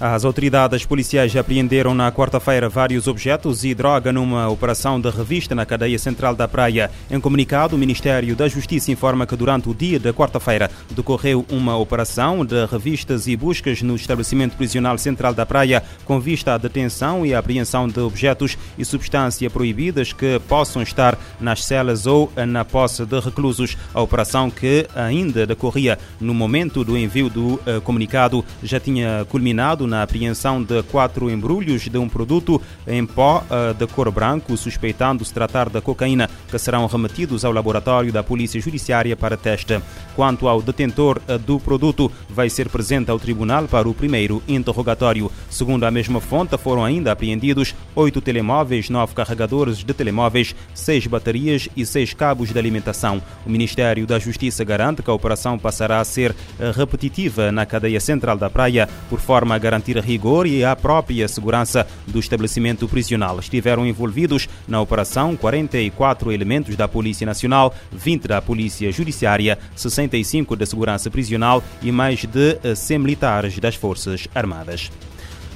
As autoridades policiais apreenderam na quarta-feira vários objetos e droga numa operação de revista na cadeia central da Praia. Em comunicado, o Ministério da Justiça informa que durante o dia da quarta-feira decorreu uma operação de revistas e buscas no estabelecimento prisional central da Praia com vista à detenção e à apreensão de objetos e substâncias proibidas que possam estar nas celas ou na posse de reclusos. A operação que ainda decorria no momento do envio do uh, comunicado já tinha culminado na apreensão de quatro embrulhos de um produto em pó uh, de cor branco, suspeitando-se tratar da cocaína, que serão remetidos ao laboratório da Polícia Judiciária para teste. Quanto ao detentor uh, do produto, vai ser presente ao tribunal para o primeiro interrogatório. Segundo a mesma fonte, foram ainda apreendidos oito telemóveis, nove carregadores de telemóveis, seis baterias e seis cabos de alimentação. O Ministério da Justiça garante que a operação passará a ser repetitiva na cadeia central da praia, por forma a garantir rigor e a própria segurança do estabelecimento prisional.Estiveram envolvidos na operação 44 elementos da Polícia Nacional, 20 da Polícia Judiciária, 65 da Segurança Prisional e mais de 100 militares das Forças Armadas.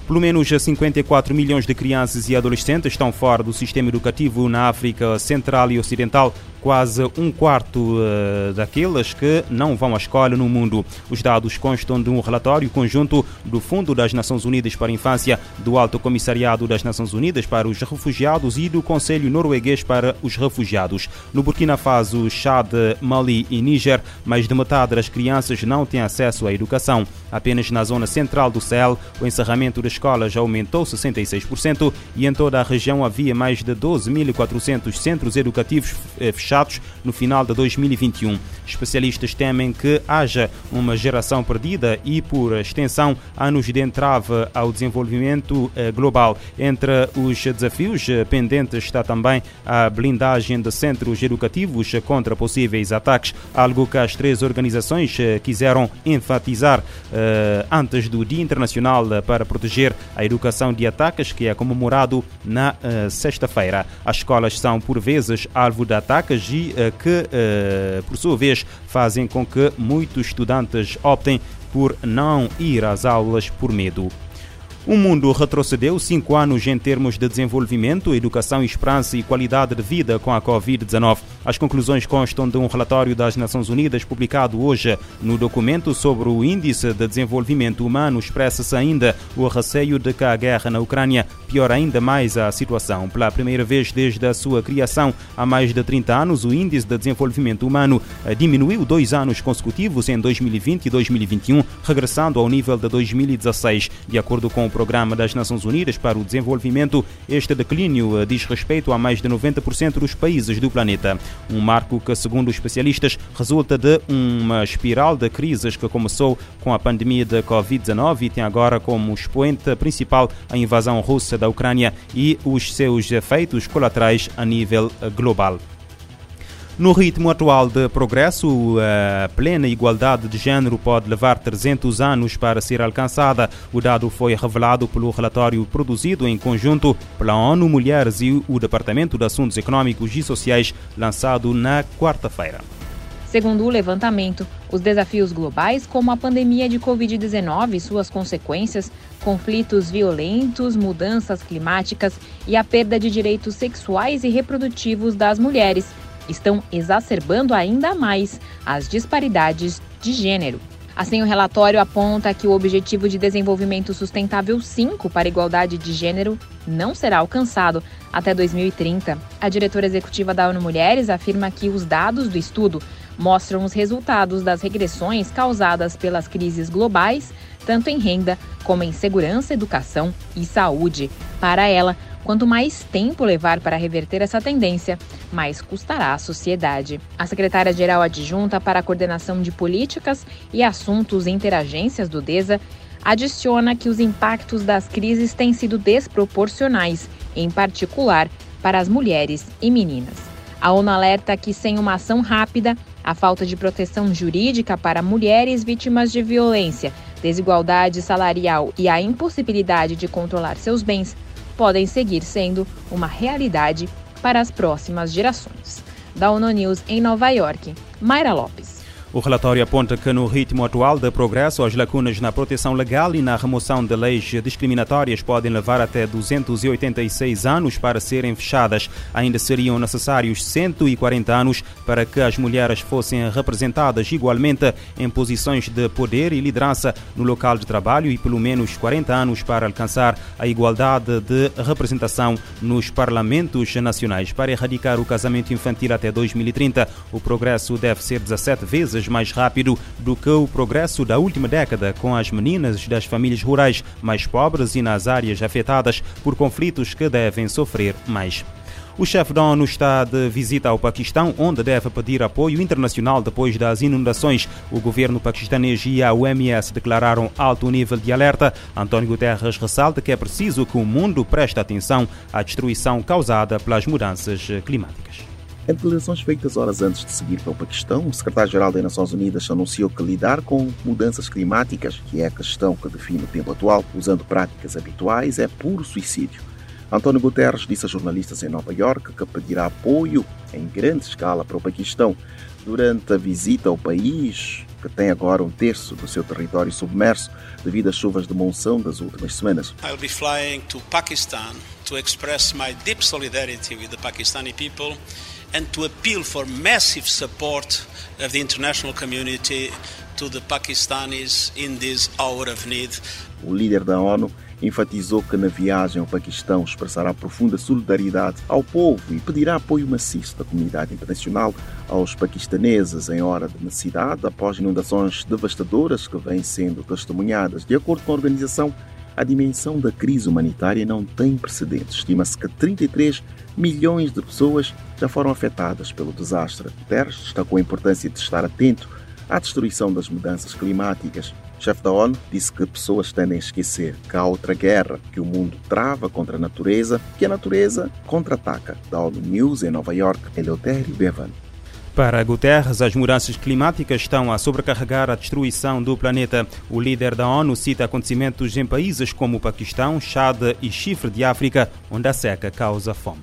Pelo menos 54 milhões de crianças e adolescentes estão fora do sistema educativo na África Central e Ocidental quase um quarto uh, daqueles que não vão à escola no mundo. Os dados constam de um relatório conjunto do Fundo das Nações Unidas para a Infância, do Alto Comissariado das Nações Unidas para os Refugiados e do Conselho Norueguês para os Refugiados. No Burkina Faso, Chad, Mali e Níger, mais de metade das crianças não têm acesso à educação. Apenas na zona central do Sahel, o encerramento das escolas aumentou 66% e em toda a região havia mais de 12.400 centros educativos fechados fechados no final de 2021. Especialistas temem que haja uma geração perdida e, por extensão, anos de entrave ao desenvolvimento eh, global. Entre os desafios eh, pendentes está também a blindagem de centros educativos contra possíveis ataques, algo que as três organizações eh, quiseram enfatizar antes do Dia Internacional para proteger a educação de ataques, que é comemorado na sexta-feira. As escolas são, por vezes, alvo de ataques que, uh, por sua vez, fazem com que muitos estudantes optem por não ir às aulas por medo. O mundo retrocedeu cinco anos em termos de desenvolvimento, educação, esperança e qualidade de vida com a Covid-19. As conclusões constam de um relatório das Nações Unidas publicado hoje. No documento sobre o Índice de Desenvolvimento Humano, expressa-se ainda o receio de que a guerra na Ucrânia piore ainda mais a situação. Pela primeira vez desde a sua criação há mais de 30 anos, o Índice de Desenvolvimento Humano eh, diminuiu dois anos consecutivos em 2020 e 2021, regressando ao nível de 2016, de acordo com o Programa das Nações Unidas para o Desenvolvimento, este declínio eh, diz respeito a mais de 90% dos países do planeta. Um marco que, segundo especialistas, resulta de uma espiral de crises que começou com a pandemia da Covid-19 e tem agora como expoente principal a invasão russa da Ucrânia e os seus efeitos colaterais a nível eh, global. No ritmo atual de progresso, a plena igualdade de género pode levar 300 anos para ser alcançada. O dado foi revelado pelo relatório produzido em conjunto pela ONU Mulheres e o Departamento de Assuntos Econômicos e Sociais, lançado na quarta-feira. Segundo o levantamento, os desafios globais, como a pandemia de Covid-19 e suas consequências, conflitos violentos, mudanças climáticas e a perda de direitos sexuais e reprodutivos das mulheres, estão exacerbando ainda mais as disparidades de gênero. Assim, o relatório aponta que o Objetivo de Desenvolvimento Sustentável 5 para igualdade de gênero não será alcançado até 2030. A diretora executiva da ONU Mulheres afirma que os dados do estudo mostram os resultados das regressões causadas pelas crises globais, tanto em renda como em segurança, educação e saúde. Para ela, Quanto mais tempo levar para reverter essa tendência, mais custará à sociedade. A secretária-geral adjunta para a coordenação de políticas e assuntos interagências do DESA adiciona que os impactos das crises têm sido desproporcionais, em particular para as mulheres e meninas. A ONU alerta que, sem uma ação rápida, a falta de proteção jurídica para mulheres vítimas de violência, desigualdade salarial e a impossibilidade de controlar seus bens podem seguir sendo uma realidade para as próximas gerações. Da ONU News em Nova York, Mayra Lopes. O relatório aponta que, no ritmo atual de progresso, as lacunas na proteção legal e na remoção de leis discriminatórias podem levar até 286 anos para serem fechadas. Ainda seriam necessários 140 anos para que as mulheres fossem representadas igualmente em posições de poder e liderança no local de trabalho e pelo menos 40 anos para alcançar a igualdade de representação nos parlamentos nacionais. Para erradicar o casamento infantil até 2030, o progresso deve ser 17 vezes vezes mais rápido do que o progresso da última década com as meninas das famílias rurais mais pobres e nas áreas afetadas por conflitos que devem sofrer mais. O chefe da ONU está de visita ao Paquistão, onde deve pedir apoio internacional depois das inundações. O governo paquistanês e a OMS declararam alto nível de alerta. António Guterres ressalta que é preciso que o mundo preste atenção à destruição causada pelas mudanças climáticas. Em declarações feitas horas antes de seguir para o Paquistão, o secretário-geral das Nações Unidas anunciou que lidar com mudanças climáticas, que é a questão que define o tempo atual, usando práticas habituais, é puro suicídio. António Guterres disse a jornalistas em Nova York que pedirá apoio em grande escala para o Paquistão durante a visita ao país, que tem agora um terço do seu território submerso devido às chuvas de monção das últimas semanas. I'll be flying to Pakistan to express my deep solidarity with the Pakistani people and to appeal for massive support of the international community to the Pakistanis in this hour of need. O líder da ONU enfatizou que na viagem ao Paquistão expressará profunda solidariedade ao povo e pedirá apoio maciço da comunidade internacional aos paquistaneses em hora de necessidade após inundações devastadoras que vêm sendo testemunhadas. De acordo com a organização, a dimensão da crise humanitária não tem precedentes. Estima-se que 33 milhões de pessoas já foram afetadas pelo desastre. Guterres destacou a importância de estar atento à destruição das mudanças climáticas. O chefe da ONU disse que pessoas tendem a esquecer que há outra guerra que o mundo trava contra a natureza, que a natureza contra-ataca. Da ONU News em Nova York, Eleutério Bevan. Para Guterres, as mudanças climáticas estão a sobrecarregar a destruição do planeta. O líder da ONU cita acontecimentos em países como o Paquistão, Chad e Chifre de África, onde a seca causa fome.